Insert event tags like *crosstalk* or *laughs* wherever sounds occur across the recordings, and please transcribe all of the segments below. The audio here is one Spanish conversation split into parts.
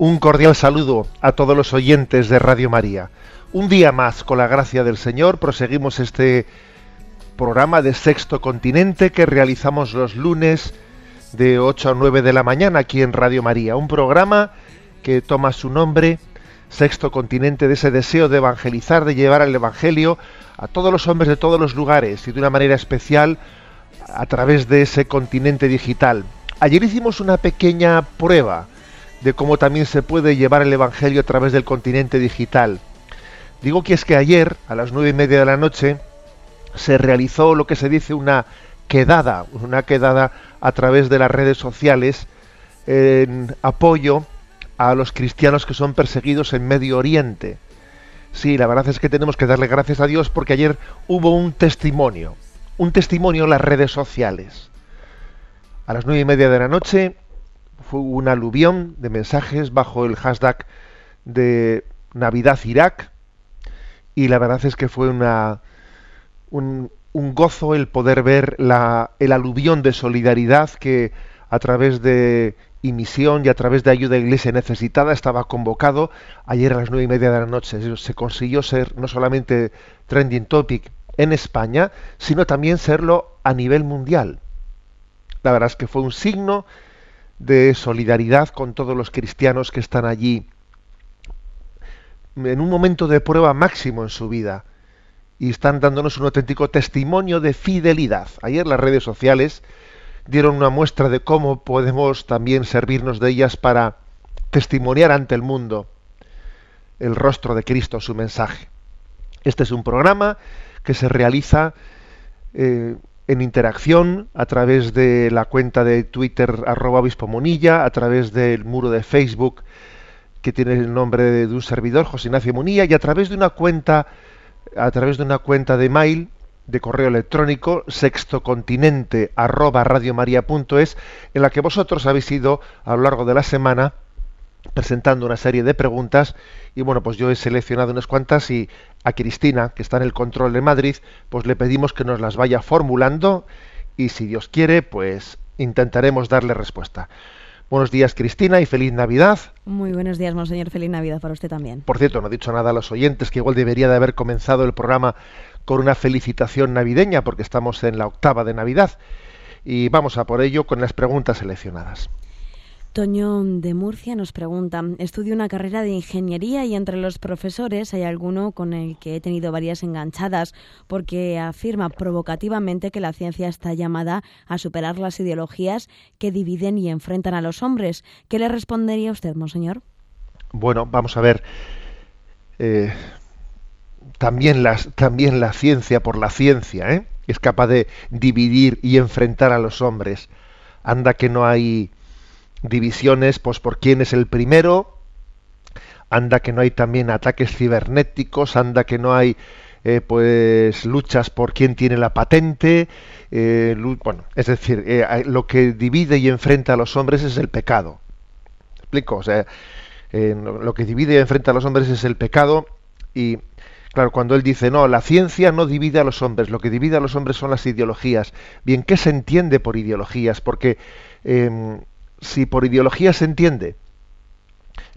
Un cordial saludo a todos los oyentes de Radio María. Un día más, con la gracia del Señor, proseguimos este programa de Sexto Continente que realizamos los lunes de 8 a 9 de la mañana aquí en Radio María. Un programa que toma su nombre, Sexto Continente, de ese deseo de evangelizar, de llevar el Evangelio a todos los hombres de todos los lugares y de una manera especial a través de ese continente digital. Ayer hicimos una pequeña prueba de cómo también se puede llevar el Evangelio a través del continente digital. Digo que es que ayer, a las nueve y media de la noche, se realizó lo que se dice una quedada, una quedada a través de las redes sociales en apoyo a los cristianos que son perseguidos en Medio Oriente. Sí, la verdad es que tenemos que darle gracias a Dios porque ayer hubo un testimonio, un testimonio en las redes sociales. A las nueve y media de la noche fue un aluvión de mensajes bajo el hashtag de Navidad Irak y la verdad es que fue una, un, un gozo el poder ver la, el aluvión de solidaridad que a través de misión y a través de ayuda a Iglesia necesitada estaba convocado ayer a las nueve y media de la noche. Se consiguió ser no solamente trending topic en España, sino también serlo a nivel mundial. La verdad es que fue un signo de solidaridad con todos los cristianos que están allí en un momento de prueba máximo en su vida y están dándonos un auténtico testimonio de fidelidad. Ayer las redes sociales dieron una muestra de cómo podemos también servirnos de ellas para testimoniar ante el mundo el rostro de Cristo, su mensaje. Este es un programa que se realiza eh, en interacción a través de la cuenta de Twitter arroba obispo Munilla, a través del muro de Facebook que tiene el nombre de, de un servidor, José Ignacio Munilla, y a través de una cuenta, a través de una cuenta de mail, de correo electrónico, sextocontinente arroba radiomaria.es, en la que vosotros habéis ido a lo largo de la semana presentando una serie de preguntas y bueno, pues yo he seleccionado unas cuantas y a Cristina, que está en el control de Madrid, pues le pedimos que nos las vaya formulando y si Dios quiere, pues intentaremos darle respuesta. Buenos días Cristina y feliz Navidad. Muy buenos días, Monseñor. Feliz Navidad para usted también. Por cierto, no he dicho nada a los oyentes, que igual debería de haber comenzado el programa con una felicitación navideña, porque estamos en la octava de Navidad. Y vamos a por ello con las preguntas seleccionadas. Toño de Murcia nos pregunta, estudio una carrera de ingeniería y entre los profesores hay alguno con el que he tenido varias enganchadas porque afirma provocativamente que la ciencia está llamada a superar las ideologías que dividen y enfrentan a los hombres. ¿Qué le respondería usted, monseñor? Bueno, vamos a ver. Eh, también, también la ciencia por la ciencia ¿eh? es capaz de dividir y enfrentar a los hombres. Anda que no hay divisiones pues por quién es el primero, anda que no hay también ataques cibernéticos, anda que no hay eh, pues luchas por quién tiene la patente, eh, bueno, es decir, eh, lo que divide y enfrenta a los hombres es el pecado. ¿Me explico? O sea, lo que divide y enfrenta a los hombres es el pecado y Claro, cuando él dice, no, la ciencia no divide a los hombres, lo que divide a los hombres son las ideologías. Bien, ¿qué se entiende por ideologías? Porque eh, si por ideologías se entiende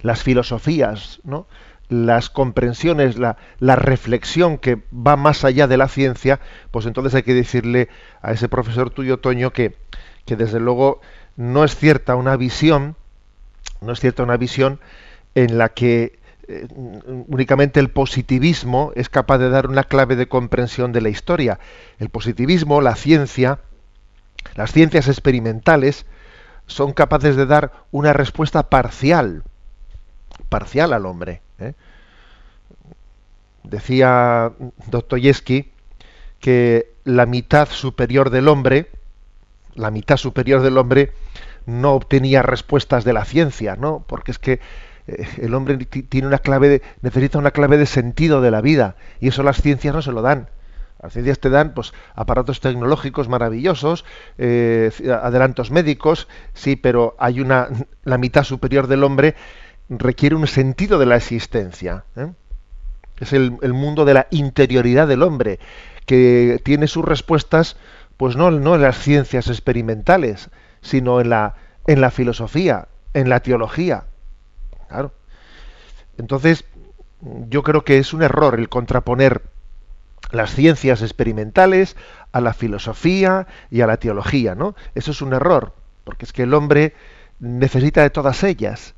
las filosofías, ¿no? las comprensiones, la, la, reflexión que va más allá de la ciencia, pues entonces hay que decirle a ese profesor tuyo, Toño, que, que desde luego no es cierta una visión no es cierta una visión en la que eh, únicamente el positivismo es capaz de dar una clave de comprensión de la historia. El positivismo, la ciencia, las ciencias experimentales son capaces de dar una respuesta parcial, parcial al hombre. ¿eh? Decía Dostoyevsky que la mitad superior del hombre, la mitad superior del hombre, no obtenía respuestas de la ciencia, ¿no? Porque es que eh, el hombre tiene una clave de, necesita una clave de sentido de la vida y eso las ciencias no se lo dan. Las ciencias te dan pues aparatos tecnológicos maravillosos, eh, adelantos médicos, sí, pero hay una la mitad superior del hombre requiere un sentido de la existencia. ¿eh? Es el, el, mundo de la interioridad del hombre que tiene sus respuestas, pues no, no en las ciencias experimentales, sino en la en la filosofía, en la teología. Claro. Entonces, yo creo que es un error el contraponer las ciencias experimentales a la filosofía y a la teología, ¿no? Eso es un error, porque es que el hombre necesita de todas ellas.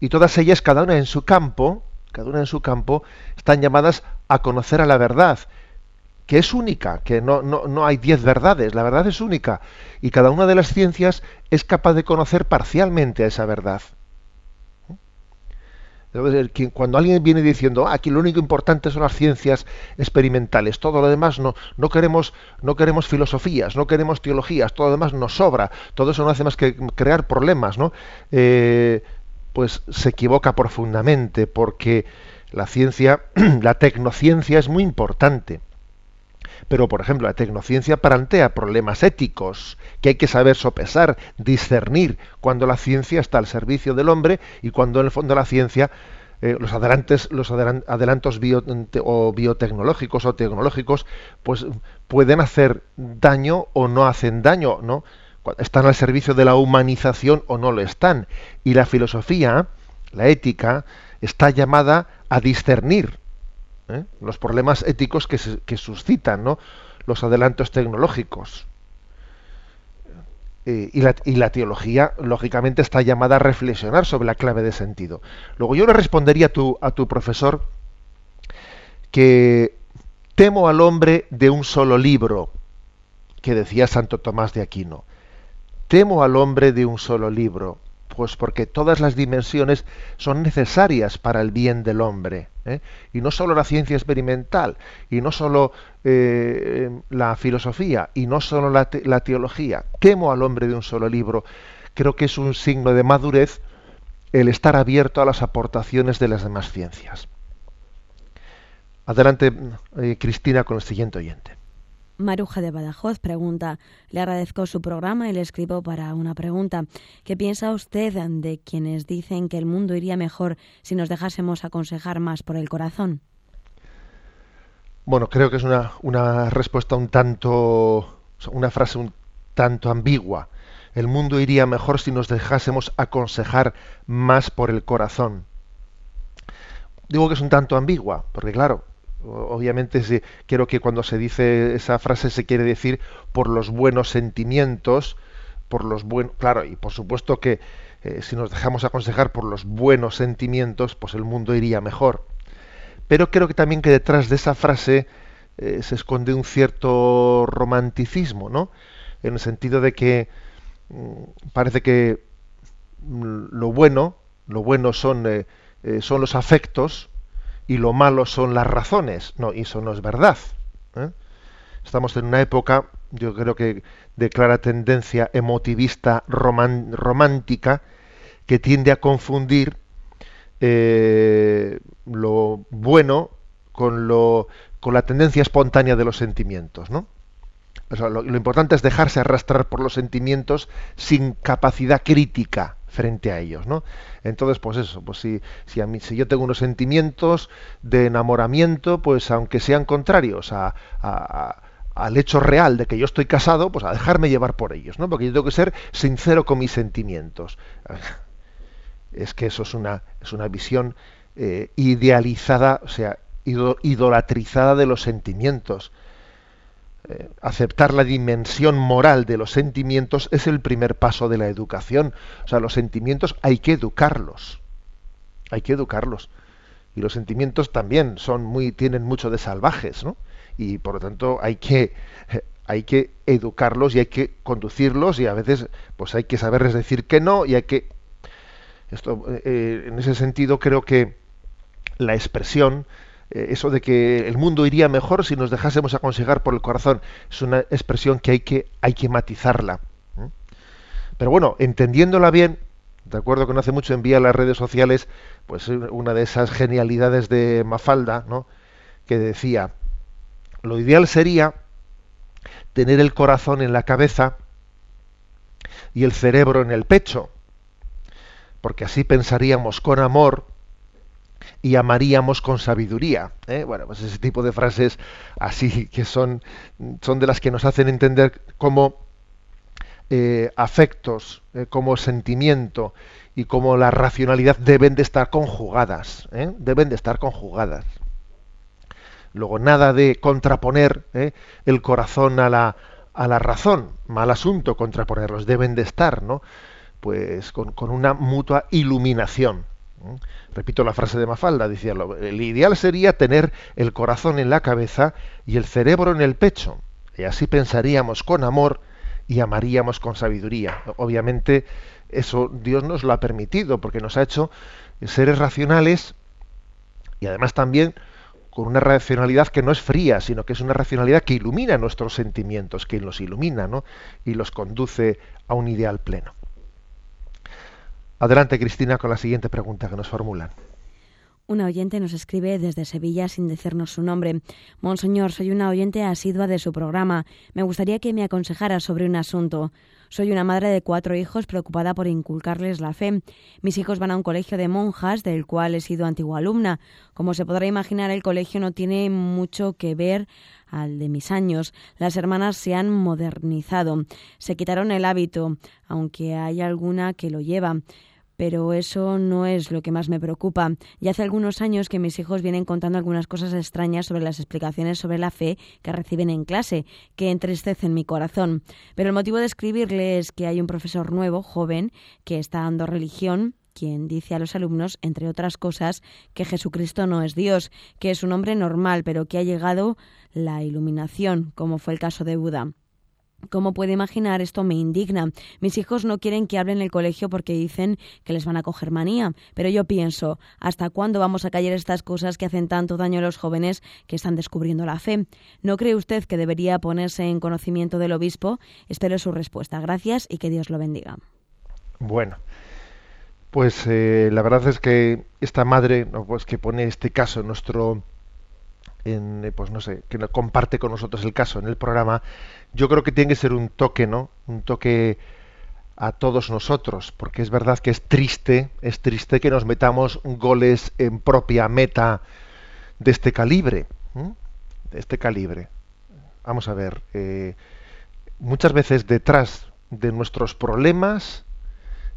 Y todas ellas, cada una en su campo, cada una en su campo, están llamadas a conocer a la verdad, que es única, que no, no, no hay diez verdades, la verdad es única. Y cada una de las ciencias es capaz de conocer parcialmente a esa verdad. Cuando alguien viene diciendo ah, aquí lo único importante son las ciencias experimentales, todo lo demás no, no queremos, no queremos filosofías, no queremos teologías, todo lo demás nos sobra, todo eso no hace más que crear problemas, ¿no? Eh, pues se equivoca profundamente, porque la ciencia, *clears throat* la tecnociencia es muy importante. Pero, por ejemplo, la tecnociencia plantea problemas éticos que hay que saber sopesar, discernir cuando la ciencia está al servicio del hombre y cuando en el fondo la ciencia, eh, los, adelantes, los adelantos o biotecnológicos o tecnológicos, pues pueden hacer daño o no hacen daño, ¿no? Están al servicio de la humanización o no lo están. Y la filosofía, la ética, está llamada a discernir ¿eh? los problemas éticos que, suscitan los adelantos tecnológicos. Eh, y, la, y, la, teología, lógicamente, está llamada a reflexionar sobre la clave de sentido. Luego yo le respondería a tu, a tu profesor que temo al hombre de un solo libro, que decía Santo Tomás de Aquino. Temo al hombre de un solo libro. Pues porque todas las dimensiones son necesarias para el bien del hombre. ¿eh? Y no solo la ciencia experimental, y no solo eh, la filosofía, y no solo la, te la teología. Temo al hombre de un solo libro. Creo que es un signo de madurez el estar abierto a las aportaciones de las demás ciencias. Adelante, eh, Cristina, con el siguiente oyente. Maruja de Badajoz pregunta, le agradezco su programa y le escribo para una pregunta. ¿Qué piensa usted de quienes dicen que el mundo iría mejor si nos dejásemos aconsejar más por el corazón? Bueno, creo que es una, una respuesta un tanto, una frase un tanto ambigua. El mundo iría mejor si nos dejásemos aconsejar más por el corazón. Digo que es un tanto ambigua, porque claro, obviamente si, quiero que cuando se dice esa frase se quiere decir por los buenos sentimientos, por los buenos, claro, y por supuesto que eh, si nos dejamos aconsejar por los buenos sentimientos, pues el mundo iría mejor. Pero creo que también que detrás de esa frase eh, se esconde un cierto romanticismo, ¿no? En el sentido de que mm, parece que mm, lo bueno, lo bueno son, eh, son los afectos, y lo malo son las razones. No, eso no es verdad. ¿eh? Estamos en una época, yo creo que de clara tendencia emotivista román, romántica, que tiende a confundir eh, lo bueno con, lo, con la tendencia espontánea de los sentimientos, ¿no? Lo importante es dejarse arrastrar por los sentimientos sin capacidad crítica frente a ellos, ¿no? Entonces, pues eso, pues si, si, a mí, si yo tengo unos sentimientos de enamoramiento, pues aunque sean contrarios a, a, al hecho real de que yo estoy casado, pues a dejarme llevar por ellos, ¿no? Porque yo tengo que ser sincero con mis sentimientos. *laughs* Es que eso es una, es una visión eh, idealizada, o sea, idolatrizada de los sentimientos. Eh, aceptar la dimensión moral de los sentimientos es el primer paso de la educación. O sea, los sentimientos hay que educarlos. Hay que educarlos. Y los sentimientos también son muy, tienen mucho de salvajes, ¿no? Y por lo tanto hay que, hay que educarlos y hay que conducirlos y a veces pues hay que saberles decir que no y hay que esto eh, en ese sentido creo que la expresión eh, eso de que el mundo iría mejor si nos dejásemos aconsejar por el corazón es una expresión que hay que hay que matizarla ¿eh? pero bueno entendiéndola bien de acuerdo que no hace mucho envía a las redes sociales pues una de esas genialidades de Mafalda no que decía lo ideal sería tener el corazón en la cabeza y el cerebro en el pecho, porque así pensaríamos con amor y amaríamos con sabiduría. ¿eh? Bueno, pues ese tipo de frases así que son, son de las que nos hacen entender cómo eh, afectos, eh, como sentimiento y como la racionalidad deben de estar conjugadas, deben de estar conjugadas. Luego, nada de contraponer el corazón a la, a la razón. Mal asunto contraponerlos. Deben de estar, ¿no? Pues con, con una mutua iluminación. ¿Eh? Repito la frase de Mafalda, decía, el ideal sería tener el corazón en la cabeza y el cerebro en el pecho. Y así pensaríamos con amor y amaríamos con sabiduría. Obviamente, eso Dios nos lo ha permitido, porque nos ha hecho seres racionales y además también con una racionalidad que no es fría, sino que es una racionalidad que ilumina nuestros sentimientos, que los ilumina ¿no? y los conduce a un ideal pleno. Adelante, Cristina, con la siguiente pregunta que nos formulan. Una oyente nos escribe desde Sevilla sin decirnos su nombre. Monseñor, soy una oyente asidua de su programa. Me gustaría que me aconsejara sobre un asunto. Soy una madre de cuatro hijos preocupada por inculcarles la fe. Mis hijos van a un colegio de monjas, del cual he sido antigua alumna. Como se podrá imaginar, el colegio no tiene mucho que ver al de mis años. Las hermanas se han modernizado. Se quitaron el hábito, aunque hay alguna que lo lleva pero eso no es lo que más me preocupa. Ya hace algunos años que mis hijos vienen contando algunas cosas extrañas sobre las explicaciones sobre la fe que reciben en clase, que entristecen mi corazón. Pero el motivo de escribirle es que hay un profesor nuevo, joven, que está dando religión quien dice a los alumnos, entre otras cosas, que Jesucristo no es Dios, que es un hombre normal, pero que ha llegado la iluminación, como fue el caso de Buda. Como puede imaginar, esto me indigna. Mis hijos no quieren que hablen en el colegio porque dicen que les van a coger manía. Pero yo pienso, ¿hasta cuándo vamos a callar estas cosas que hacen tanto daño a los jóvenes que están descubriendo la fe? ¿No cree usted que debería ponerse en conocimiento del obispo? Espero su respuesta. Gracias y que Dios lo bendiga. Bueno, pues eh, la verdad es que esta madre, pues que pone este caso nuestro en, pues no sé, que comparte con nosotros el caso en el programa, yo creo que tiene que ser un toque, ¿no? Un toque a todos nosotros, porque es verdad que es triste, es triste que nos metamos goles en propia meta de este calibre, ¿eh? de este calibre. Vamos a ver, eh, muchas veces detrás de nuestros problemas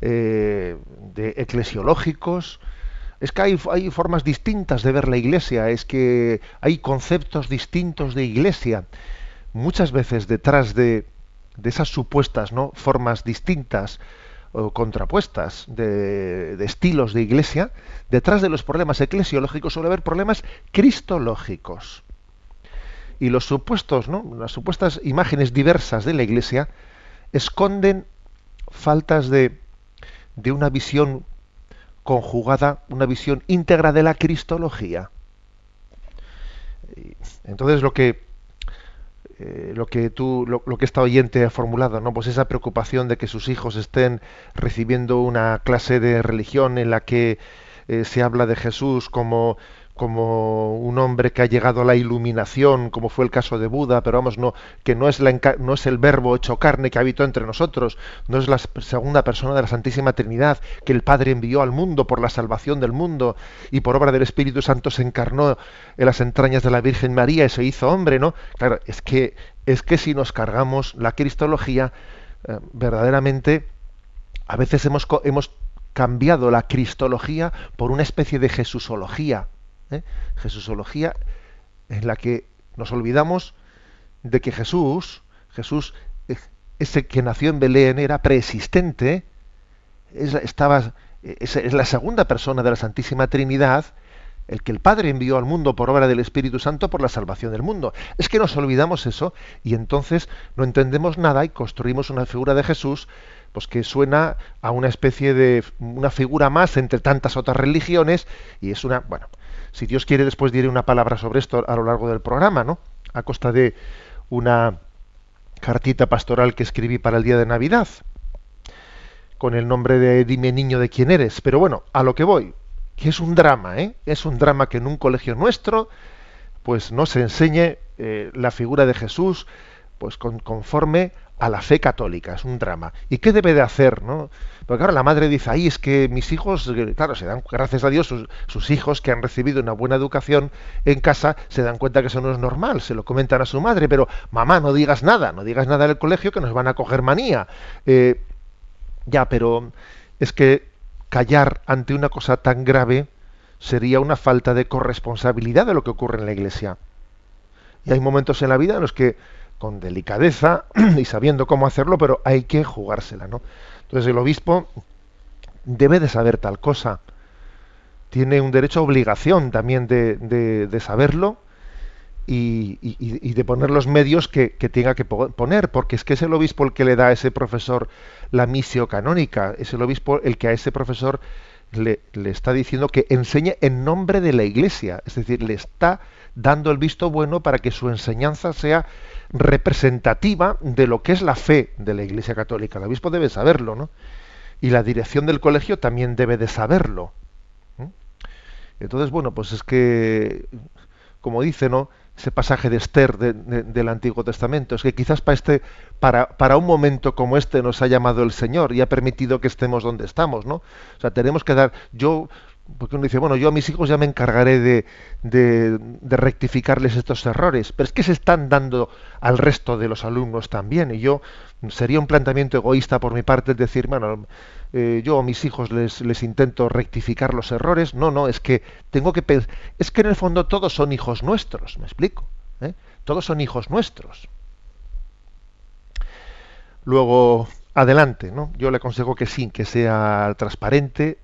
eh, de eclesiológicos, es que hay, formas distintas de ver la iglesia, es que hay conceptos distintos de iglesia. Muchas veces detrás de, esas supuestas ¿no? formas distintas o contrapuestas de, estilos de iglesia, detrás de los problemas eclesiológicos suele haber problemas cristológicos. Y los supuestos, las supuestas imágenes diversas de la iglesia esconden faltas de, de una visión conjugada una visión íntegra de la cristología. Entonces lo que eh, lo que tú lo, que esta oyente ha formulado, ¿no? Pues esa preocupación de que sus hijos estén recibiendo una clase de religión en la que eh, se habla de Jesús como como un hombre que ha llegado a la iluminación, como fue el caso de Buda, pero vamos, no, que no es, el verbo hecho carne que habitó entre nosotros, no es la segunda persona de la Santísima Trinidad que el Padre envió al mundo por la salvación del mundo y por obra del Espíritu Santo se encarnó en las entrañas de la Virgen María y se hizo hombre, ¿no? Claro, es que, es que si nos cargamos la cristología, eh, verdaderamente, a veces hemos, hemos cambiado la cristología por una especie de jesusología ¿eh? En la que nos olvidamos de que Jesús, Jesús, ese que nació en Belén, era preexistente, es, estaba, es, es la segunda persona de la Santísima Trinidad, el que el Padre envió al mundo por obra del Espíritu Santo por la salvación del mundo. Es que nos olvidamos eso y entonces no entendemos nada y construimos una figura de Jesús pues que suena a una especie de una figura más entre tantas otras religiones y es una, bueno, si Dios quiere después diré una palabra sobre esto a lo largo del programa, ¿no? A costa de una cartita pastoral que escribí para el día de Navidad con el nombre de Dime niño de quién eres, pero bueno, a lo que voy, que es un drama, ¿eh? Es un drama que en un colegio nuestro pues no se enseñe eh, la figura de Jesús pues con, conforme a la fe católica, es un drama. ¿Y qué debe de hacer? ¿no? Porque claro, la madre dice, ahí es que mis hijos, eh, claro, se dan, gracias a Dios, sus, hijos que han recibido una buena educación en casa, se dan cuenta que eso no es normal, se lo comentan a su madre, pero mamá, no digas nada, no digas nada en el colegio que nos van a coger manía. Eh, ya, pero es que callar ante una cosa tan grave sería una falta de corresponsabilidad de lo que ocurre en la iglesia. Y hay momentos en la vida en los que con delicadeza *clears throat* y sabiendo cómo hacerlo, pero hay que jugársela, ¿no? Entonces el obispo debe de saber tal cosa. Tiene un derecho obligación también de, de, de saberlo y, y, y, de poner los medios que, que, tenga que poner, porque es que es el obispo el que le da a ese profesor la misio canónica, es el obispo el que a ese profesor le, le está diciendo que enseñe en nombre de la iglesia, es decir, le está dando el visto bueno para que su enseñanza sea representativa de lo que es la fe de la Iglesia Católica. El obispo debe saberlo, ¿no? Y la dirección del colegio también debe de saberlo. Entonces, bueno, pues es que, como dice, ¿no? Ese pasaje de Esther de, de, del Antiguo Testamento, es que quizás para este, para, para un momento como este nos ha llamado el Señor y ha permitido que estemos donde estamos, ¿no? O sea, tenemos que dar, yo porque uno dice, bueno, yo a mis hijos ya me encargaré de, de, rectificarles estos errores, pero es que se están dando al resto de los alumnos también, y yo sería un planteamiento egoísta por mi parte decir, bueno, eh, yo a mis hijos les, les intento rectificar los errores, no, no, es que tengo que pensar, es que en el fondo todos son hijos nuestros, me explico, ¿Eh? todos son hijos nuestros. Luego, adelante, ¿no? Yo le aconsejo que sí, que sea transparente,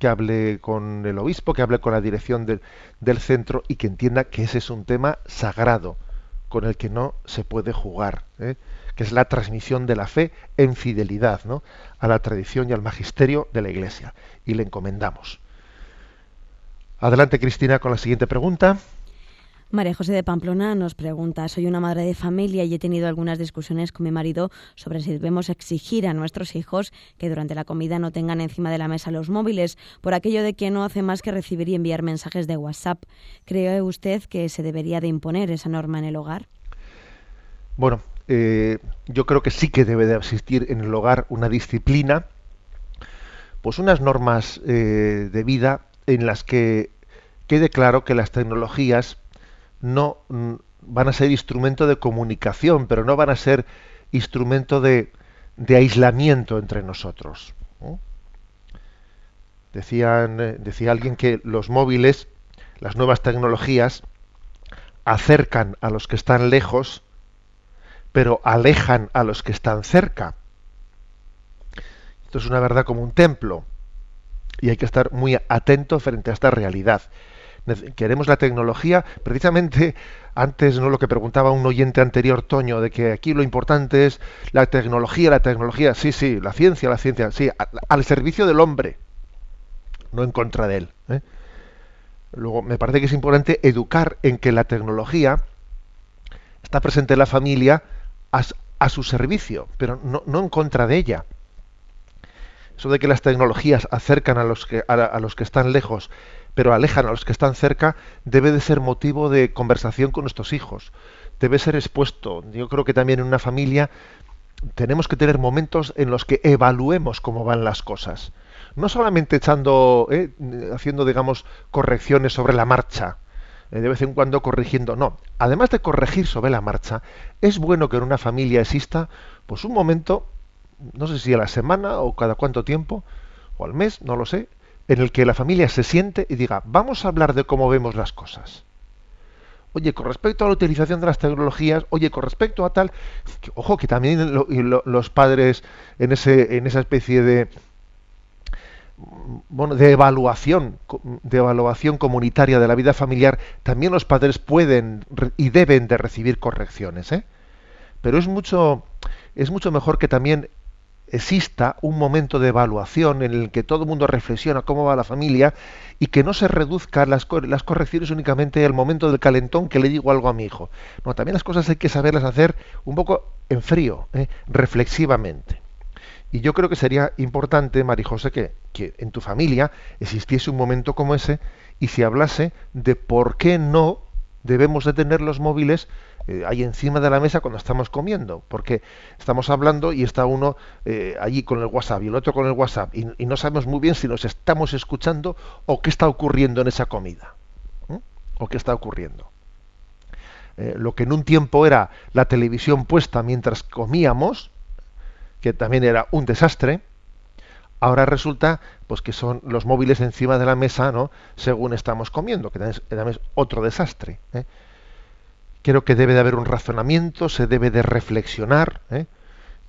que hable con el obispo, que hable con la dirección del, centro y que entienda que ese es un tema sagrado con el que no se puede jugar, ¿eh? que es la transmisión de la fe en fidelidad ¿no? a la tradición y al magisterio de la Iglesia. Y le encomendamos. Adelante, Cristina, con la siguiente pregunta. María José de Pamplona nos pregunta, soy una madre de familia y he tenido algunas discusiones con mi marido sobre si debemos exigir a nuestros hijos que durante la comida no tengan encima de la mesa los móviles, por aquello de que no hace más que recibir y enviar mensajes de WhatsApp. ¿Cree usted que se debería de imponer esa norma en el hogar? Bueno, eh, yo creo que sí que debe de existir en el hogar una disciplina, pues unas normas eh, de vida en las que quede claro que las tecnologías no mm, van a ser instrumento de comunicación, pero no van a ser instrumento de, aislamiento entre nosotros. eh, decía alguien que los móviles, las nuevas tecnologías, acercan a los que están lejos, pero alejan a los que están cerca. Esto es una verdad como un templo y hay que estar muy atento frente a esta realidad queremos la tecnología, precisamente antes no lo que preguntaba un oyente anterior, Toño, de que aquí lo importante es la tecnología, la tecnología, sí, sí, la ciencia, la ciencia, sí, al servicio del hombre, no en contra de él. ¿eh? Luego, me parece que es importante educar en que la tecnología está presente en la familia a, su servicio, pero no, en contra de ella. Eso de que las tecnologías acercan a los que, a los que están lejos pero alejan a los que están cerca, debe de ser motivo de conversación con nuestros hijos. Debe ser expuesto. Yo creo que también en una familia tenemos que tener momentos en los que evaluemos cómo van las cosas. No solamente echando, eh, haciendo, digamos, correcciones sobre la marcha, eh, de vez en cuando corrigiendo, no. Además de corregir sobre la marcha, es bueno que en una familia exista, pues un momento, no sé si a la semana o cada cuánto tiempo, o al mes, no lo sé, en el que la familia se siente y diga, vamos a hablar de cómo vemos las cosas. Oye, con respecto a la utilización de las tecnologías, oye, con respecto a tal, ojo, que también los padres en ese, en esa especie de bueno, de evaluación, de evaluación comunitaria de la vida familiar, también los padres pueden y deben de recibir correcciones, ¿eh? Pero es mucho, es mucho mejor que también exista un momento de evaluación en el que todo el mundo reflexiona cómo va la familia y que no se reduzcan las, cor- las correcciones únicamente al momento del calentón que le digo algo a mi hijo. No, también las cosas hay que saberlas hacer un poco en frío, ¿eh? reflexivamente. Y yo creo que sería importante, Marijose, que, que en tu familia existiese un momento como ese y se hablase de por qué no debemos de tener los móviles eh, ahí encima de la mesa cuando estamos comiendo. Porque estamos hablando y está uno eh, allí con el WhatsApp y el otro con el WhatsApp y, no sabemos muy bien si nos estamos escuchando o qué está ocurriendo en esa comida. O qué está ocurriendo. Eh, lo que en un tiempo era la televisión puesta mientras comíamos, que también era un desastre, ahora resulta pues que son los móviles encima de la mesa, ¿no? Según estamos comiendo, que también es, otro desastre. ¿eh? Creo que debe de haber un razonamiento, se debe de reflexionar, ¿eh?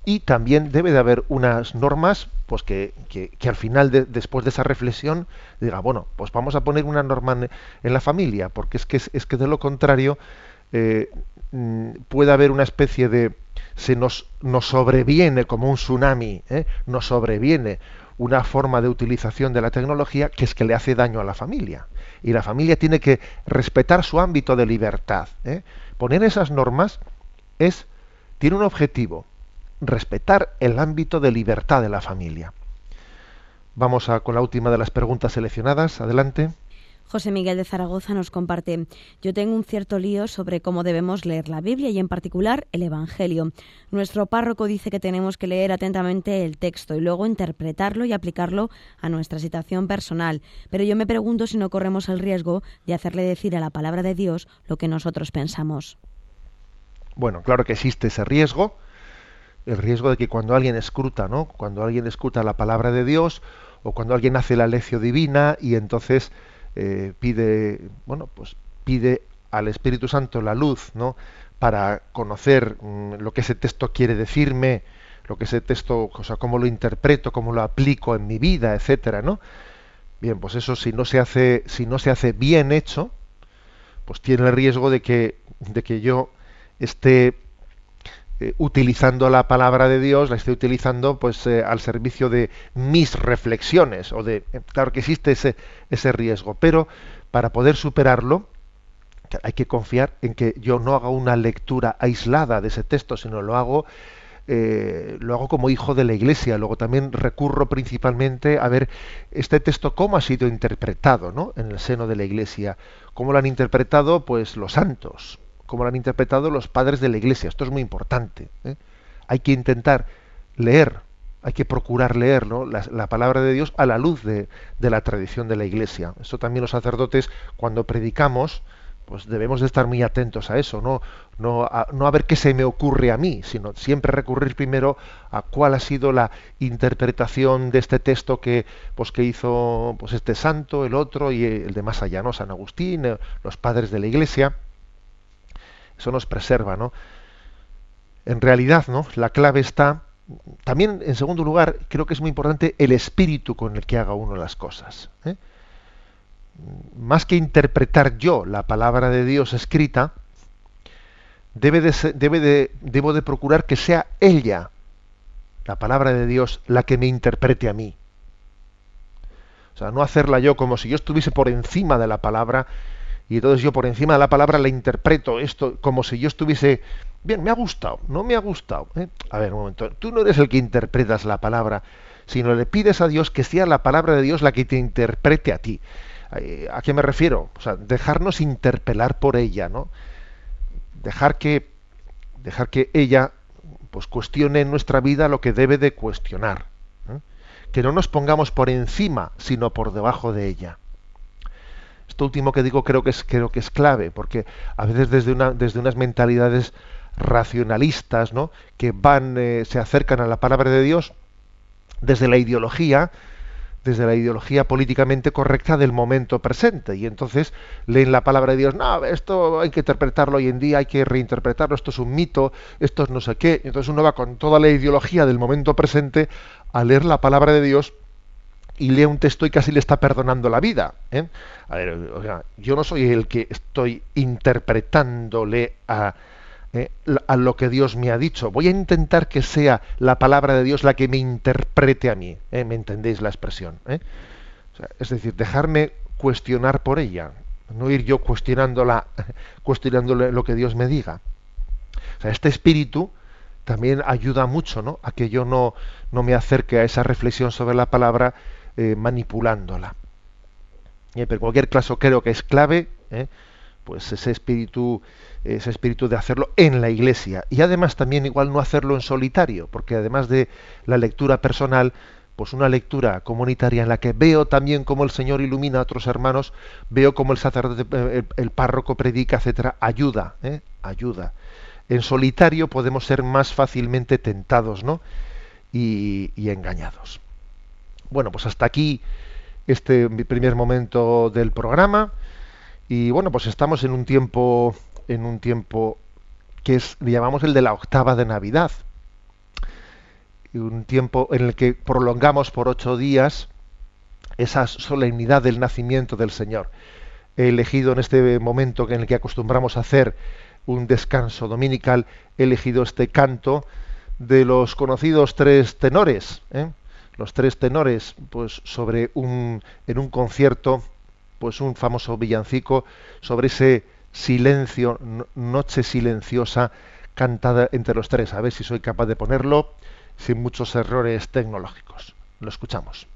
y también debe de haber unas normas, pues que, que- al final, de- después de esa reflexión, diga, bueno, pues vamos a poner una norma en, en la familia, porque es que es, que de lo contrario eh, mm, puede haber una especie de se nos, nos sobreviene como un tsunami, ¿eh? nos sobreviene una forma de utilización de la tecnología que es que le hace daño a la familia. Y la familia tiene que respetar su ámbito de libertad. ¿eh? Poner esas normas es, tiene un objetivo, respetar el ámbito de libertad de la familia. Vamos a, con la última de las preguntas seleccionadas. Adelante. José Miguel de Zaragoza nos comparte, yo tengo un cierto lío sobre cómo debemos leer la Biblia y en particular el Evangelio. Nuestro párroco dice que tenemos que leer atentamente el texto y luego interpretarlo y aplicarlo a nuestra situación personal, pero yo me pregunto si no corremos el riesgo de hacerle decir a la palabra de Dios lo que nosotros pensamos. Bueno, claro que existe ese riesgo, el riesgo de que cuando alguien escruta, ¿no? Cuando alguien escuta la palabra de Dios o cuando alguien hace la lección divina y entonces eh, pide, bueno, pues pide al Espíritu Santo la luz, ¿no? Para conocer mm, lo que ese texto quiere decirme, lo que ese texto, o sea, cómo lo interpreto, cómo lo aplico en mi vida, etcétera, ¿no? Bien, pues eso si no se hace, si no se hace bien hecho, pues tiene el riesgo de que, de que yo esté eh, utilizando la palabra de Dios, la esté utilizando pues eh, al servicio de mis reflexiones o de eh, claro que existe ese ese riesgo, pero para poder superarlo hay que confiar en que yo no haga una lectura aislada de ese texto, sino lo hago lo hago como hijo de la Iglesia. Luego también recurro principalmente a ver este texto cómo ha sido interpretado, ¿no? En el seno de la Iglesia, cómo lo han interpretado, pues los santos, cómo lo han interpretado los padres de la Iglesia. Esto es muy importante. ¿eh? Hay que intentar leer, hay que procurar leer ¿no? la, la palabra de Dios a la luz de, la tradición de la Iglesia. Eso también los sacerdotes, cuando predicamos, pues debemos de estar muy atentos a eso, no, no, a, no ver qué se me ocurre a mí, sino siempre recurrir primero a cuál ha sido la interpretación de este texto que, pues, que hizo pues, este santo, el otro y el de más allá, ¿no? San Agustín, eh, los padres de la Iglesia. Eso nos preserva, ¿no? En realidad, ¿no? La clave está también, en segundo lugar, creo que es muy importante el espíritu con el que haga uno las cosas. ¿eh? Más que interpretar yo la palabra de Dios escrita, debe de ser- debe de, debo de procurar que sea ella, la palabra de Dios, la que me interprete a mí. O sea, no hacerla yo como si yo estuviese por encima de la palabra y entonces yo por encima de la palabra la interpreto esto como si yo estuviese bien me ha gustado no me ha gustado ¿eh? a ver un momento tú no eres el que interpretas la palabra sino le pides a Dios que sea la palabra de Dios la que te interprete a ti Eh, a qué me refiero o sea dejarnos interpelar por ella no dejar que dejar que ella pues cuestione en nuestra vida lo que debe de cuestionar ¿eh? que no nos pongamos por encima sino por debajo de ella esto último que digo creo que es creo que es clave porque a veces desde una desde unas mentalidades racionalistas no que van eh, se acercan a la palabra de Dios desde la ideología desde la ideología políticamente correcta del momento presente. Y entonces leen la palabra de Dios, no, esto hay que interpretarlo hoy en día, hay que reinterpretarlo, esto es un mito, esto es no sé qué. Entonces uno va con toda la ideología del momento presente a leer la palabra de Dios y lee un texto y casi le está perdonando la vida. ¿eh? A ver, o sea, yo no soy el que estoy interpretándole a, eh, a lo que Dios me ha dicho. Voy a intentar que sea la palabra de Dios la que me interprete a mí. ¿eh? ¿Me entendéis la expresión? ¿eh? O es decir, dejarme cuestionar por ella, no ir yo cuestionándola, *laughs* cuestionándole lo que Dios me diga. O sea, este espíritu también ayuda mucho ¿no? a que yo no, no me acerque a esa reflexión sobre la palabra eh, manipulándola. Eh, pero en cualquier caso creo que es clave ¿eh? pues ese espíritu ese espíritu de hacerlo en la iglesia y además también igual no hacerlo en solitario porque además de la lectura personal pues una lectura comunitaria en la que veo también cómo el Señor ilumina a otros hermanos veo cómo el sacerdote el, párroco predica etcétera ayuda ¿eh? ayuda en solitario podemos ser más fácilmente tentados ¿no? y, y engañados bueno pues hasta aquí este primer momento del programa y bueno pues estamos en un tiempo en un tiempo que es, llamamos el de la octava de Navidad. Un tiempo en el que prolongamos por ocho días esa solemnidad del nacimiento del Señor. He elegido en este momento en el que acostumbramos a hacer un descanso dominical, he elegido este canto de los conocidos tres tenores, ¿eh? Los tres tenores, pues sobre un en un concierto, pues un famoso villancico sobre ese silencio, noche silenciosa, cantada entre los tres. A ver si soy capaz de ponerlo sin muchos errores tecnológicos. Lo escuchamos.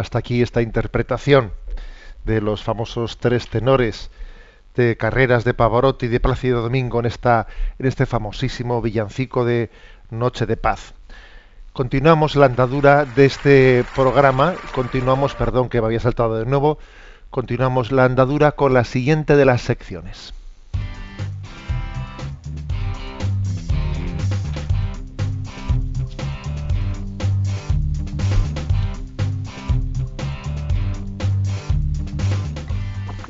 Hasta aquí esta interpretación de los famosos tres tenores de carreras de Pavarotti y de Plácido Domingo en, esta, en este famosísimo villancico de Noche de Paz. Continuamos la andadura de este programa, continuamos, perdón que me había saltado de nuevo, continuamos la andadura con la siguiente de las secciones.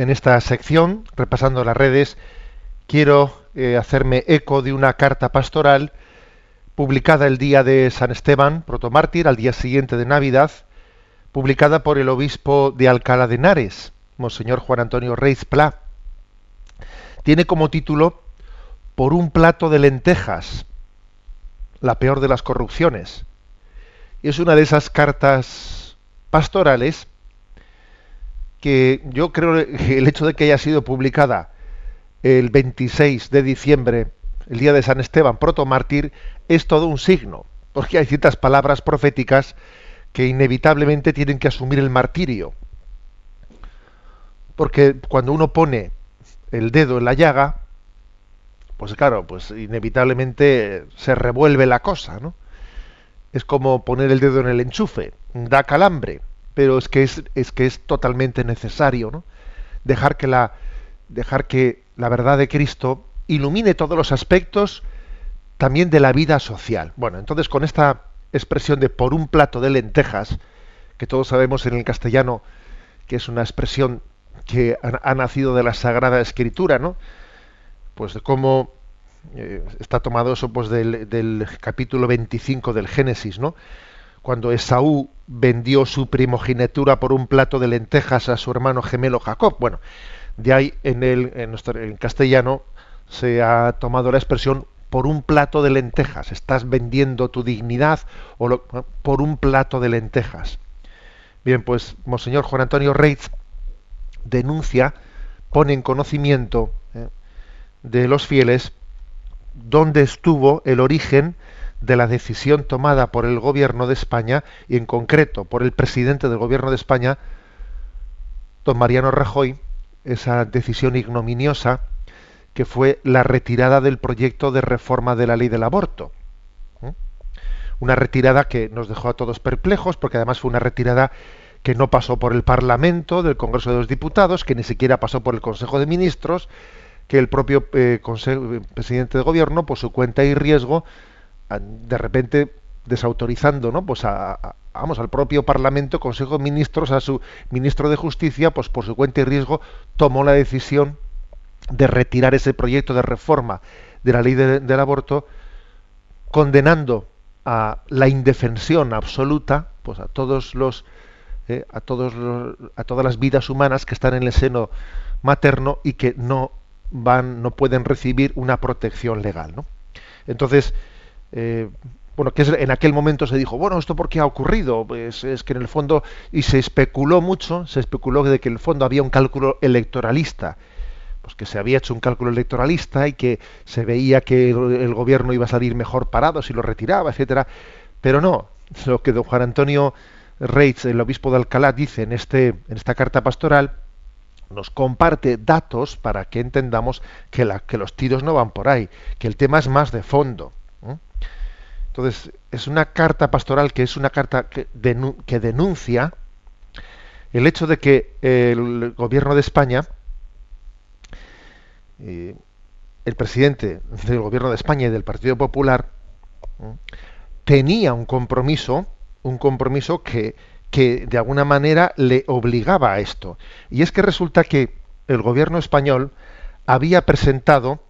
En esta sección, repasando las redes, quiero eh, hacerme eco de una carta pastoral publicada el día de San Esteban, protomártir, al día siguiente de Navidad, publicada por el obispo de Alcalá de Henares, Monseñor Juan Antonio Reis Pla. Tiene como título Por un plato de lentejas, la peor de las corrupciones. Y es una de esas cartas pastorales que yo creo que el hecho de que haya sido publicada el 26 de diciembre, el día de San Esteban, protomártir, es todo un signo, porque hay ciertas palabras proféticas que inevitablemente tienen que asumir el martirio. Porque cuando uno pone el dedo en la llaga, pues claro, pues inevitablemente se revuelve la cosa, ¿no? Es como poner el dedo en el enchufe, da calambre pero es que es, es que es totalmente necesario ¿no? dejar que la dejar que la verdad de Cristo ilumine todos los aspectos también de la vida social. Bueno, entonces con esta expresión de por un plato de lentejas, que todos sabemos en el castellano que es una expresión que ha, nacido de la Sagrada Escritura, ¿no? Pues de cómo eh, está tomado eso pues del, del capítulo 25 del Génesis, ¿no? Cuando Esaú vendió su primogenitura por un plato de lentejas a su hermano gemelo Jacob. Bueno, de ahí en el en, castellano se ha tomado la expresión por un plato de lentejas. Estás vendiendo tu dignidad o por un plato de lentejas. Bien, pues Monseñor Juan Antonio Reitz denuncia, pone en conocimiento eh, de los fieles dónde estuvo el origen de la decisión tomada por el gobierno de España y en concreto por el presidente del gobierno de España, don Mariano Rajoy, esa decisión ignominiosa que fue la retirada del proyecto de reforma de la ley del aborto. Una retirada que nos dejó a todos perplejos porque además fue una retirada que no pasó por el Parlamento del Congreso de los Diputados, que ni siquiera pasó por el Consejo de Ministros, que el propio eh, presidente de gobierno, por su cuenta y riesgo, de repente desautorizando ¿no? pues a, vamos al propio Parlamento, Consejo de Ministros, a su ministro de Justicia, pues por su cuenta y riesgo tomó la decisión de retirar ese proyecto de reforma de la ley de, del aborto, condenando a la indefensión absoluta, pues a todos los eh, a todos los, a todas las vidas humanas que están en el seno materno y que no van no pueden recibir una protección legal, ¿no? Entonces, eh, bueno, que en aquel momento se dijo, bueno, ¿esto por qué ha ocurrido? Pues es que en el fondo, y se especuló mucho, se especuló de que en el fondo había un cálculo electoralista, pues que se había hecho un cálculo electoralista y que se veía que el, gobierno iba a salir mejor parado si lo retiraba, etcétera, pero no, lo que don Juan Antonio Reitz, el obispo de Alcalá, dice en, este, en esta carta pastoral, nos comparte datos para que entendamos que los tiros no van por ahí, que el tema es más de fondo. Entonces, es una carta pastoral que es una carta que, denun que denuncia el hecho de que el gobierno de España, eh, el presidente del gobierno de España y del Partido Popular, tenía un compromiso, un compromiso que, que de alguna manera le obligaba a esto. Y es que resulta que el gobierno español había presentado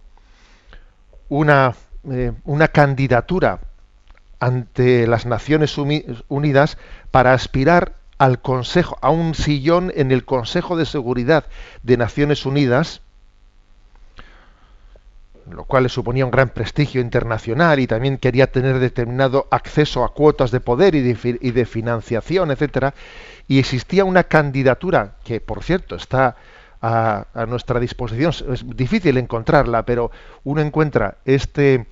una, eh, una candidatura ante las Naciones Uni- Unidas para aspirar al Consejo, a un sillón en el Consejo de Seguridad de Naciones Unidas, lo cual le suponía un gran prestigio internacional y también quería tener determinado acceso a cuotas de poder y de, fi- y de financiación, etcétera, y existía una candidatura que, por cierto, está a, a nuestra disposición. Es difícil encontrarla, pero uno encuentra este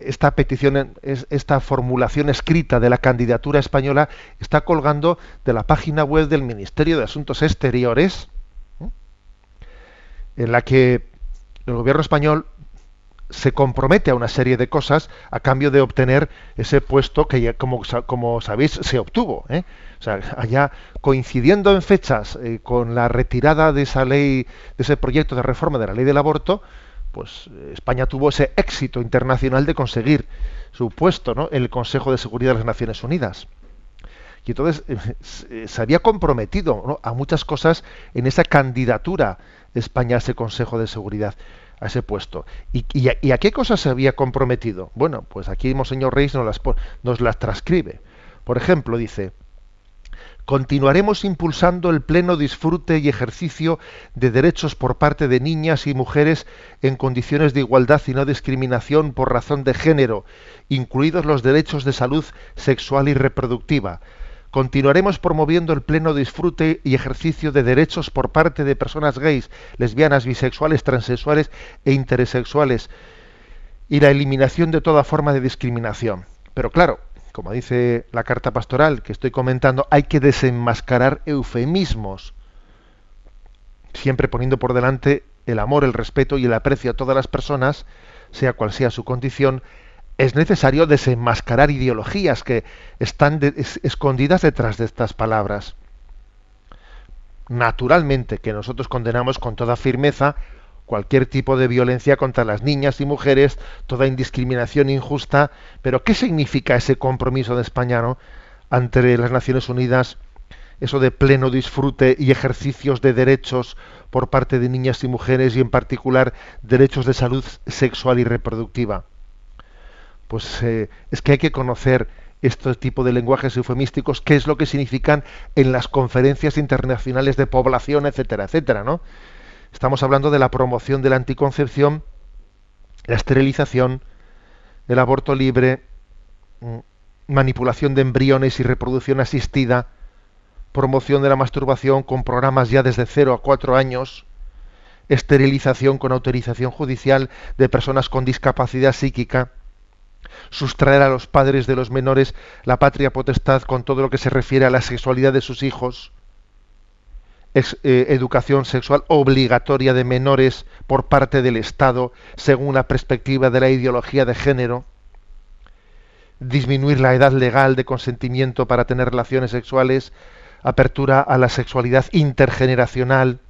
esta petición, es- esta formulación escrita de la candidatura española está colgando de la página web del Ministerio de Asuntos Exteriores, ¿eh? en la que el gobierno español se compromete a una serie de cosas a cambio de obtener ese puesto que ya, como sabéis se obtuvo. ¿eh? O sea, allá coincidiendo en fechas eh, con la retirada de esa ley, de ese proyecto de reforma de la ley del aborto, pues eh, España tuvo ese éxito internacional de conseguir su puesto ¿no? en el Consejo de Seguridad de las Naciones Unidas. Y entonces eh, se había comprometido a muchas cosas en esa candidatura España a ese Consejo de Seguridad, a ese puesto. ¿Y, a, y a qué cosas se había comprometido? Bueno, pues aquí Monseñor Reis nos las, nos las transcribe. Por ejemplo, dice, continuaremos impulsando el pleno disfrute y ejercicio de derechos por parte de niñas y mujeres en condiciones de igualdad y no discriminación por razón de género, incluidos los derechos de salud sexual y reproductiva. Continuaremos promoviendo el pleno disfrute y ejercicio de derechos por parte de personas gays, lesbianas, bisexuales, transexuales e intersexuales y la eliminación de toda forma de discriminación. Pero claro, como dice la carta pastoral que estoy comentando, hay que desenmascarar eufemismos, siempre poniendo por delante el amor, el respeto y el aprecio a todas las personas, sea cual sea su condición, es necesario desenmascarar ideologías que están escondidas detrás de estas palabras. Naturalmente que nosotros condenamos con toda firmeza cualquier tipo de violencia contra las niñas y mujeres, toda indiscriminación injusta, pero ¿qué significa ese compromiso de España ¿no? ante las Naciones Unidas? Eso de pleno disfrute y ejercicios de derechos por parte de niñas y mujeres y en particular derechos de salud sexual y reproductiva. Pues eh, es que hay que conocer este tipo de lenguajes eufemísticos, qué es lo que significan en las conferencias internacionales de población, etcétera, etcétera, ¿no? Estamos hablando de la promoción de la anticoncepción, la esterilización, el aborto libre, mm, manipulación de embriones y reproducción asistida, promoción de la masturbación con programas ya desde 0 a 4 años, esterilización con autorización judicial de personas con discapacidad psíquica, sustraer a los padres de los menores la patria potestad con todo lo que se refiere a la sexualidad de sus hijos, eh, educación sexual obligatoria de menores por parte del Estado según la perspectiva de la ideología de género, disminuir la edad legal de consentimiento para tener relaciones sexuales, apertura a la sexualidad intergeneracional.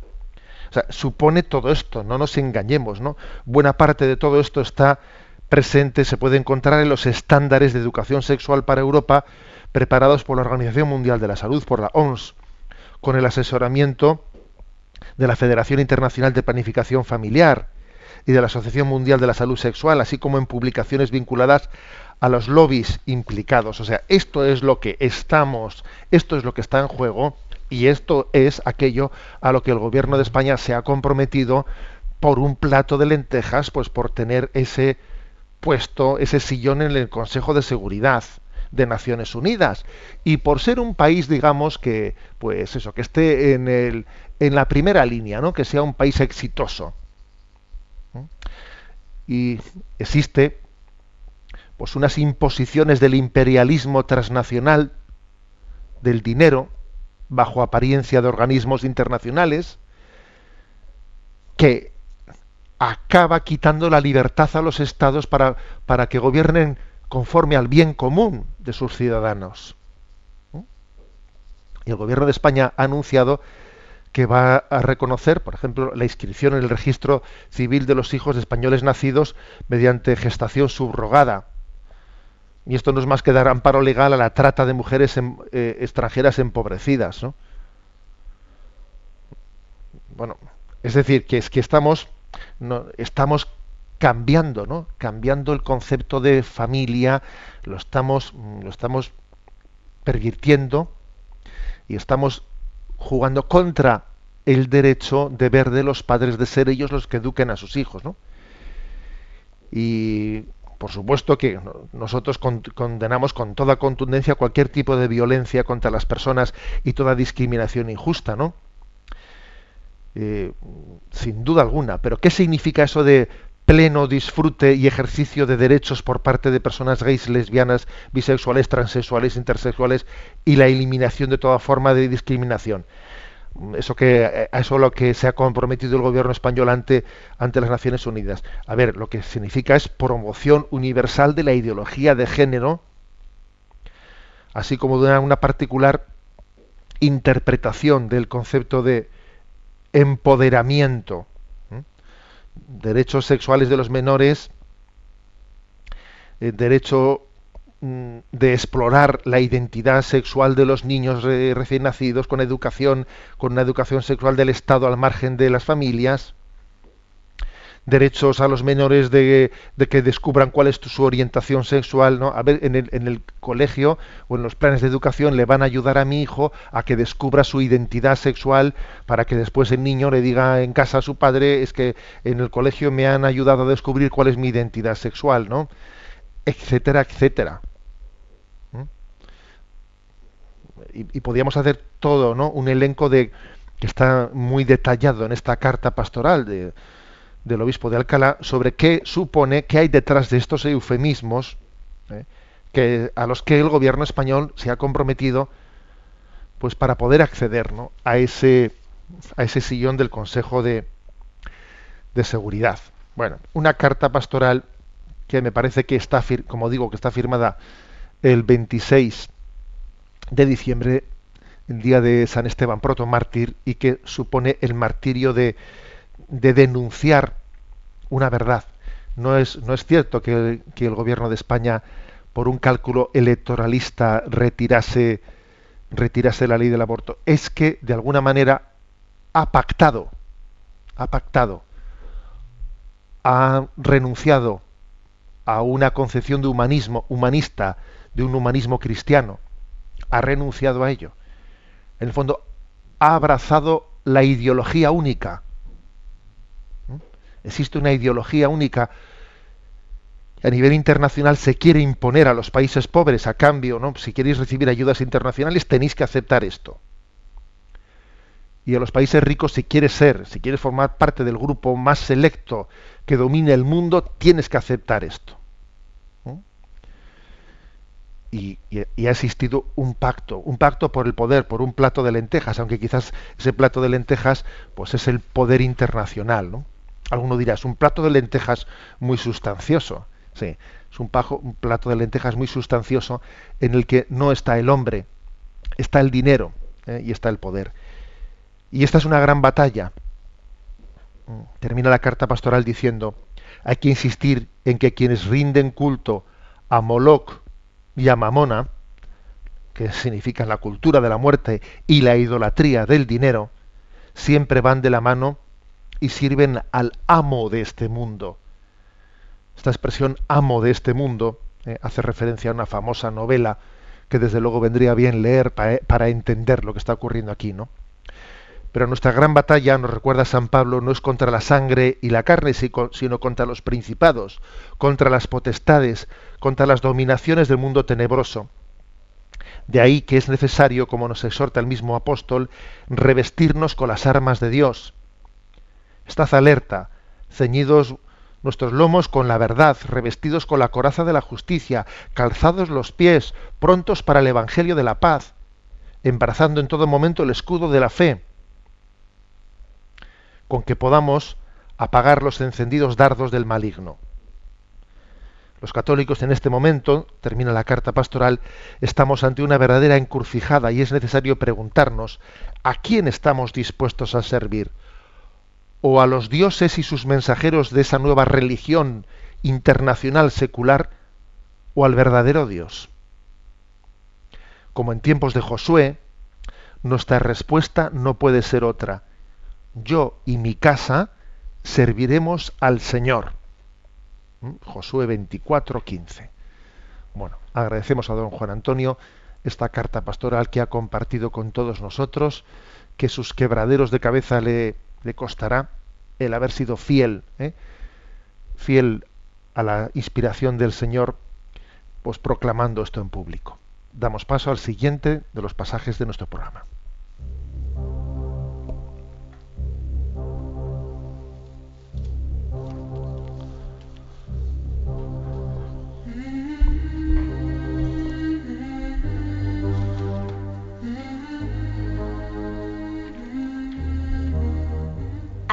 O sea, supone todo esto, no nos engañemos, ¿no? Buena parte de todo esto está presente, se puede encontrar en los estándares de educación sexual para Europa preparados por la Organización Mundial de la Salud, por la OMS, con el asesoramiento de la Federación Internacional de Planificación Familiar y de la Asociación Mundial de la Salud Sexual, así como en publicaciones vinculadas a los lobbies implicados. O sea, esto es lo que estamos, esto es lo que está en juego y esto es aquello a lo que el gobierno de España se ha comprometido por un plato de lentejas, pues por tener ese puesto, ese sillón en el Consejo de Seguridad de Naciones Unidas y por ser un país, digamos que, pues eso, que esté en el en la primera línea, ¿no? Que sea un país exitoso. ¿Mm? Y existe pues unas imposiciones del imperialismo transnacional del dinero bajo apariencia de organismos internacionales que acaba quitando la libertad a los estados para, para que gobiernen conforme al bien común de sus ciudadanos. Y el gobierno de España ha anunciado que va a reconocer, por ejemplo, la inscripción en el registro civil de los hijos de españoles nacidos mediante gestación subrogada. Y esto no es más que dar amparo legal a la trata de mujeres em- eh, extranjeras empobrecidas. ¿no? Bueno, es decir, que es que estamos estamos cambiando, ¿no? Cambiando el concepto de familia, lo estamos, mm, lo estamos pervirtiendo y estamos jugando contra el derecho de ver de los padres de ser ellos los que eduquen a sus hijos, ¿no? Y por supuesto que nosotros condenamos con toda contundencia cualquier tipo de violencia contra las personas y toda discriminación injusta, ¿no? Eh, sin duda alguna. Pero ¿qué significa eso de pleno disfrute y ejercicio de derechos por parte de personas gays, lesbianas, bisexuales, transexuales, intersexuales y la eliminación de toda forma de discriminación. Eso que eh, eso lo que se ha comprometido el gobierno español ante ante las Naciones Unidas. A ver, lo que significa es promoción universal de la ideología de género, así como de una, una particular interpretación del concepto de empoderamiento derechos sexuales de los menores, eh, derecho mm, de explorar la identidad sexual de los niños recién nacidos con educación, con una educación sexual del Estado al margen de las familias, derechos a los menores de, que descubran cuál es su orientación sexual. ¿no? A ver, en el, en el, colegio o en los planes de educación le van a ayudar a mi hijo a que descubra su identidad sexual para que después el niño le diga en casa a su padre es que en el colegio me han ayudado a descubrir cuál es mi identidad sexual, ¿no? etcétera, etcétera. ¿Mm? Y, y podríamos hacer todo, ¿no? Un elenco de que está muy detallado en esta carta pastoral de, del obispo de Alcalá sobre qué supone, qué hay detrás de estos eufemismos ¿eh? que, a los que el gobierno español se ha comprometido pues para poder acceder ¿no? a, ese, a ese sillón del Consejo de, de Seguridad. Bueno, una carta pastoral que me parece que está, como digo, que está firmada el 26 de diciembre, el día de San Esteban proto mártir, y que supone el martirio de, de denunciar una verdad. No es, no es cierto que, el gobierno de España, por un cálculo electoralista, retirase, retirase la ley del aborto. Es que, de alguna manera, ha pactado, ha pactado, ha renunciado a una concepción de humanismo humanista, de un humanismo cristiano. Ha renunciado a ello. En el fondo, ha abrazado la ideología única existe una ideología única a nivel internacional se quiere imponer a los países pobres a cambio, ¿no? Si queréis recibir ayudas internacionales tenéis que aceptar esto. Y a los países ricos si quieres ser, si quieres formar parte del grupo más selecto que domine el mundo, tienes que aceptar esto. Y, y, y, ha existido un pacto, un pacto por el poder, por un plato de lentejas, aunque quizás ese plato de lentejas pues es el poder internacional, ¿no? Alguno dirá, es un plato de lentejas muy sustancioso. Sí, es un, pajo, un plato de lentejas muy sustancioso en el que no está el hombre, está el dinero ¿eh? y está el poder. Y esta es una gran batalla. Termina la carta pastoral diciendo, hay que insistir en que quienes rinden culto a Moloch y a Mamona, que significan la cultura de la muerte y la idolatría del dinero, siempre van de la mano y sirven al amo de este mundo. Esta expresión amo de este mundo eh, hace referencia a una famosa novela que desde luego vendría bien leer para, para entender lo que está ocurriendo aquí, ¿no? Pero nuestra gran batalla, nos recuerda San Pablo, no es contra la sangre y la carne, sino contra los principados, contra las potestades, contra las dominaciones del mundo tenebroso. De ahí que es necesario, como nos exhorta el mismo apóstol, revestirnos con las armas de Dios, Estad alerta, ceñidos nuestros lomos con la verdad, revestidos con la coraza de la justicia, calzados los pies, prontos para el Evangelio de la paz, embrazando en todo momento el escudo de la fe, con que podamos apagar los encendidos dardos del maligno. Los católicos en este momento, termina la carta pastoral, estamos ante una verdadera encrucijada y es necesario preguntarnos a quién estamos dispuestos a servir o a los dioses y sus mensajeros de esa nueva religión internacional secular o al verdadero Dios. Como en tiempos de Josué, nuestra respuesta no puede ser otra. Yo y mi casa serviremos al Señor. ¿Mm? Josué 24, 15. Bueno, agradecemos a don Juan Antonio esta carta pastoral que ha compartido con todos nosotros, que sus quebraderos de cabeza le, le costará el haber sido fiel, ¿eh? fiel a la inspiración del Señor, pues proclamando esto en público. Damos paso al siguiente de los pasajes de nuestro programa.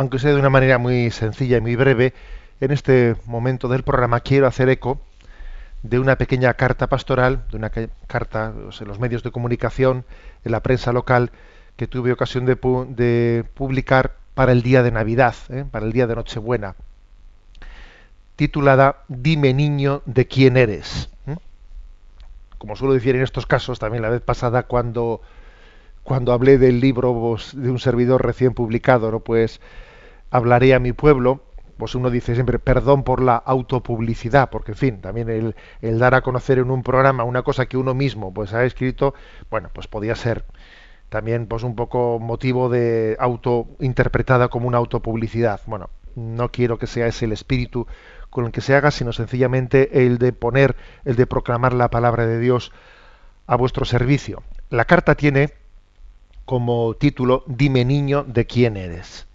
Aunque sea de una manera muy sencilla y muy breve, en este momento del programa quiero hacer eco de una pequeña carta pastoral, de una ca- carta en los medios de comunicación, en la prensa local, que tuve ocasión de publicar para el día de Navidad, ¿eh? para el día de Nochebuena, titulada Dime niño de quién eres. ¿eh? Como suelo decir en estos casos, también la vez pasada cuando cuando hablé del libro pues, de un servidor recién publicado, ¿no? Pues hablaré a mi pueblo, pues uno dice siempre perdón por la autopublicidad, porque en fin, también el, dar a conocer en un programa una cosa que uno mismo pues ha escrito, bueno, pues podía ser también pues un poco motivo de auto interpretada como una autopublicidad. Bueno, no quiero que sea ese el espíritu con el que se haga, sino sencillamente el de poner, el de proclamar la palabra de Dios a vuestro servicio. La carta tiene como título Dime niño de quién eres.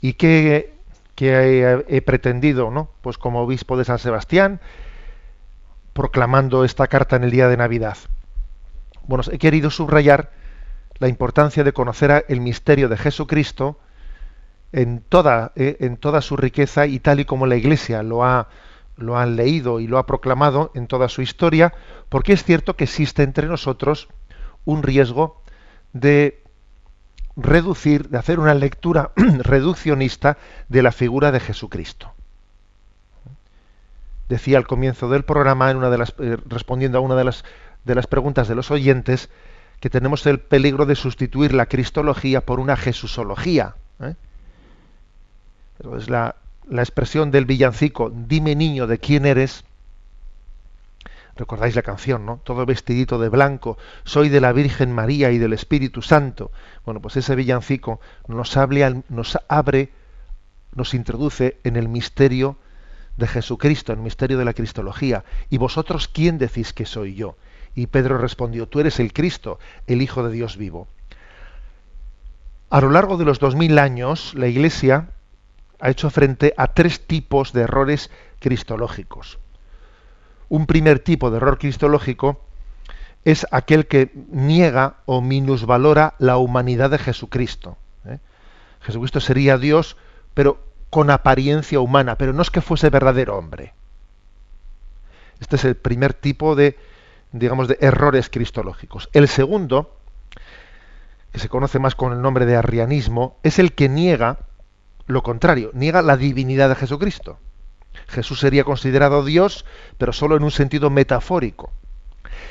¿Y qué, qué he, pretendido, no? Pues como obispo de San Sebastián, proclamando esta carta en el día de Navidad. Bueno, he querido subrayar la importancia de conocer el misterio de Jesucristo en toda, eh, en toda su riqueza y tal y como la Iglesia lo ha, lo ha leído y lo ha proclamado en toda su historia, porque es cierto que existe entre nosotros un riesgo de reducir, de hacer una lectura *clears throat* reduccionista de la figura de Jesucristo. Decía al comienzo del programa, en una de las, eh, respondiendo a una de las, de las preguntas de los oyentes, que tenemos el peligro de sustituir la cristología por una jesusología. ¿eh? Entonces, la, la expresión del villancico, dime niño de quién eres, recordáis la canción, ¿no? Todo vestidito de blanco, soy de la Virgen María y del Espíritu Santo. Bueno, pues ese villancico nos, nos abre, nos introduce en el misterio de Jesucristo, en el misterio de la Cristología. ¿Y vosotros quién decís que soy yo? Y Pedro respondió, tú eres el Cristo, el Hijo de Dios vivo. A lo largo de los dos mil años, la Iglesia ha hecho frente a tres tipos de errores cristológicos. Un primer tipo de error cristológico es aquel que niega o minusvalora la humanidad de Jesucristo. ¿eh? Jesucristo sería Dios, pero con apariencia humana, pero no es que fuese verdadero hombre. Este es el primer tipo de, digamos, de errores cristológicos. El segundo, que se conoce más con el nombre de arrianismo, es el que niega lo contrario, niega la divinidad de Jesucristo. Jesús sería considerado Dios, pero solo en un sentido metafórico.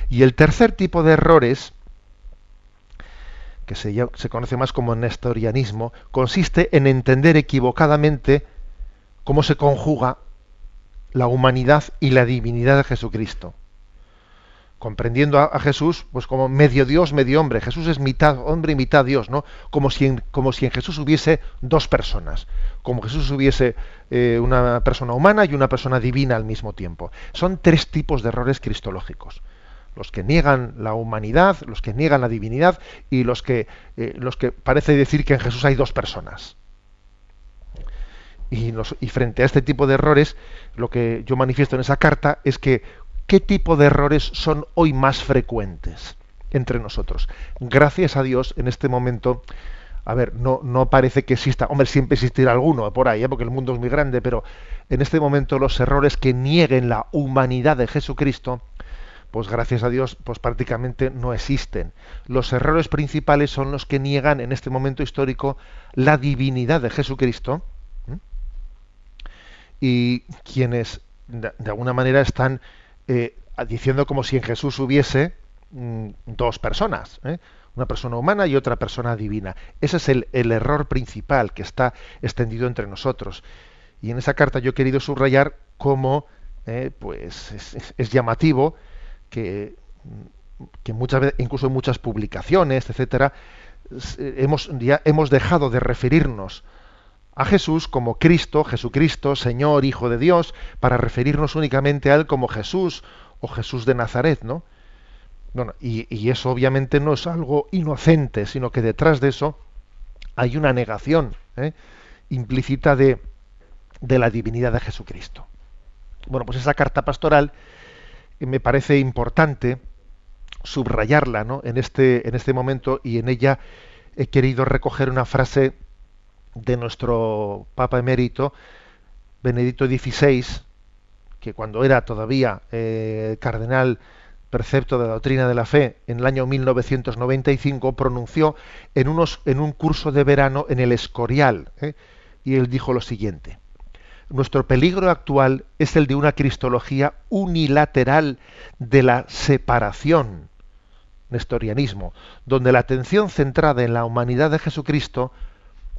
Y el tercer tipo de errores, que se, se conoce más como nestorianismo, consiste en entender equivocadamente cómo se conjuga la humanidad y la divinidad de Jesucristo. Comprendiendo a, Jesús pues como medio Dios, medio hombre. Jesús es mitad hombre y mitad Dios, ¿no? Como si en, como si en Jesús hubiese dos personas. Como Jesús hubiese eh, una persona humana y una persona divina al mismo tiempo. Son tres tipos de errores cristológicos. los que niegan la humanidad, los que niegan la divinidad y los que, eh, los que parece decir que en Jesús hay dos personas. Y, y frente a este tipo de errores, lo que yo manifiesto en esa carta es que qué tipo de errores son hoy más frecuentes entre nosotros. Gracias a Dios, en este momento, a ver, no, no parece que exista, hombre, siempre existirá alguno por ahí, ¿eh? porque el mundo es muy grande, pero en este momento los errores que nieguen la humanidad de Jesucristo, pues gracias a Dios, pues prácticamente no existen. Los errores principales son los que niegan en este momento histórico la divinidad de Jesucristo y quienes de alguna manera están eh, diciendo como si en Jesús hubiese mm, dos personas, ¿eh? una persona humana y otra persona divina. Ese es el, error principal que está extendido entre nosotros. Y en esa carta yo he querido subrayar cómo eh, pues es, llamativo que, que muchas veces, incluso en muchas publicaciones, etcétera, hemos, ya hemos dejado de referirnos a Jesús como Cristo, Jesucristo, Señor, Hijo de Dios, para referirnos únicamente a Él como Jesús o Jesús de Nazaret, ¿no? Bueno, y, y eso obviamente no es algo inocente, sino que detrás de eso hay una negación ¿eh? implícita de, de la divinidad de Jesucristo. Bueno, pues esa carta pastoral eh, me parece importante subrayarla ¿no? en, este, en este momento y en ella he querido recoger una frase de nuestro Papa emérito, Benedicto XVI, que cuando era todavía eh, cardenal precepto de la doctrina de la fe en el año 1995 pronunció en, unos, en un curso de verano en el Escorial. ¿eh? Y él dijo lo siguiente. Nuestro peligro actual es el de una cristología unilateral de la separación, nestorianismo, donde la atención centrada en la humanidad de Jesucristo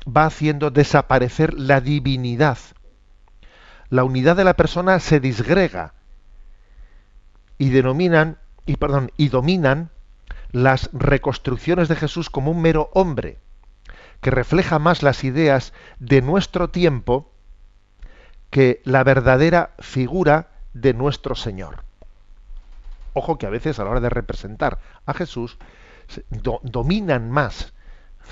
va haciendo desaparecer la divinidad. La unidad de la persona se disgrega y denominan y y dominan las reconstrucciones de Jesús como un mero hombre que refleja más las ideas de nuestro tiempo que la verdadera figura de nuestro Señor. Ojo que a veces a la hora de representar a Jesús dominan más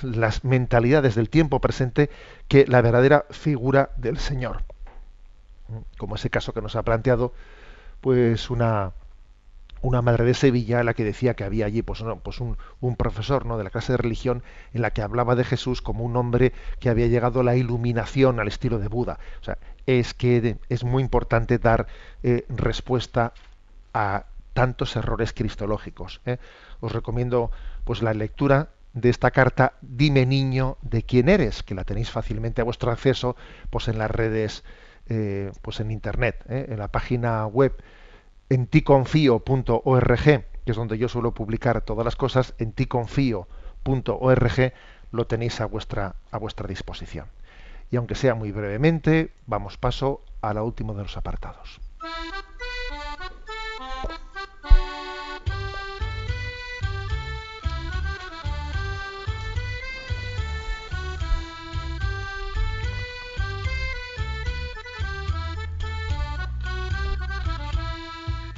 las mentalidades del tiempo presente que la verdadera figura del Señor. Como ese caso que nos ha planteado, pues una, una madre de Sevilla, la que decía que había allí pues, no, pues un, un profesor ¿no? de la clase de religión en la que hablaba de Jesús como un hombre que había llegado a la iluminación al estilo de Buda. O sea, es que es muy importante dar eh, respuesta a tantos errores cristológicos. ¿eh? Os recomiendo pues la lectura de esta carta Dime niño de quién eres, que la tenéis fácilmente a vuestro acceso pues en las redes, eh, pues en internet, ¿eh? en la página web en ticonfío.org, que es donde yo suelo publicar todas las cosas, en ticonfío.org lo tenéis a vuestra, a vuestra disposición. Y aunque sea muy brevemente, vamos paso a la última de los apartados.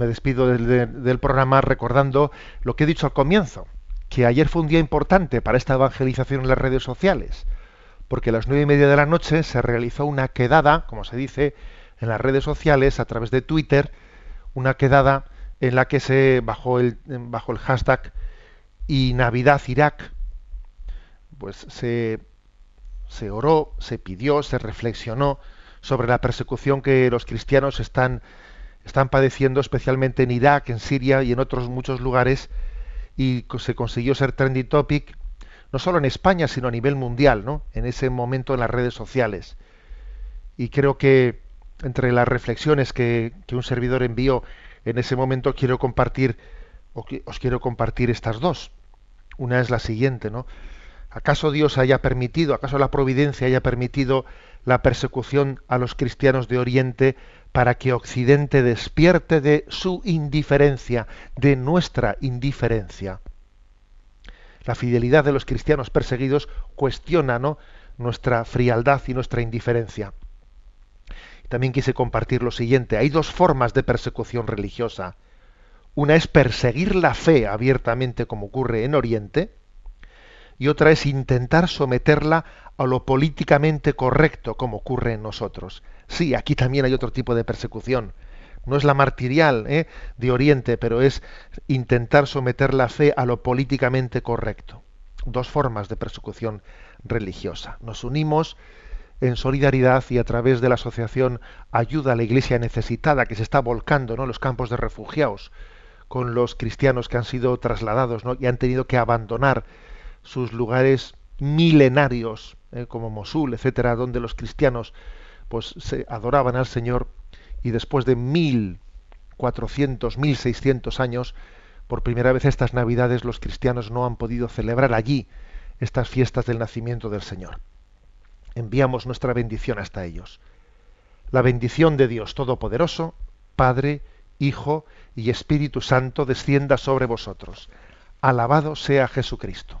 Me despido del, de- del programa recordando lo que he dicho al comienzo, que ayer fue un día importante para esta evangelización en las redes sociales, porque a las nueve y media de la noche se realizó una quedada, como se dice, en las redes sociales a través de Twitter, una quedada en la que se bajo el bajo el hashtag y Navidad Irak, pues se oró, se pidió, se reflexionó sobre la persecución que los cristianos están están padeciendo especialmente en Irak, en Siria y en otros muchos lugares y se consiguió ser trendy topic no solo en España sino a nivel mundial, ¿no? En ese momento en las redes sociales. Y creo que entre las reflexiones que, un servidor envió en ese momento quiero compartir o os quiero compartir estas dos. Una es la siguiente, ¿no? ¿Acaso Dios haya permitido, acaso la providencia haya permitido la persecución a los cristianos de Oriente para que Occidente despierte de su indiferencia, de nuestra indiferencia? La fidelidad de los cristianos perseguidos cuestiona ¿no? nuestra frialdad y nuestra indiferencia. También quise compartir lo siguiente. Hay dos formas de persecución religiosa. Una es perseguir la fe abiertamente como ocurre en Oriente y otra es intentar someterla a lo políticamente correcto como ocurre en nosotros. Sí, aquí también hay otro tipo de persecución. No es la martirial ¿eh? de Oriente, pero es intentar someter la fe a lo políticamente correcto. Dos formas de persecución religiosa. Nos unimos en solidaridad y a través de la asociación Ayuda a la Iglesia Necesitada, que se está volcando ¿no? en los campos de refugiados con los cristianos que han sido trasladados ¿no? y han tenido que abandonar sus lugares milenarios, eh, como Mosul, etcétera, donde los cristianos pues se adoraban al Señor y después de 1400, 1600 años, por primera vez estas Navidades los cristianos no han podido celebrar allí estas fiestas del nacimiento del Señor. Enviamos nuestra bendición hasta ellos. La bendición de Dios Todopoderoso, Padre, Hijo y Espíritu Santo descienda sobre vosotros. Alabado sea Jesucristo.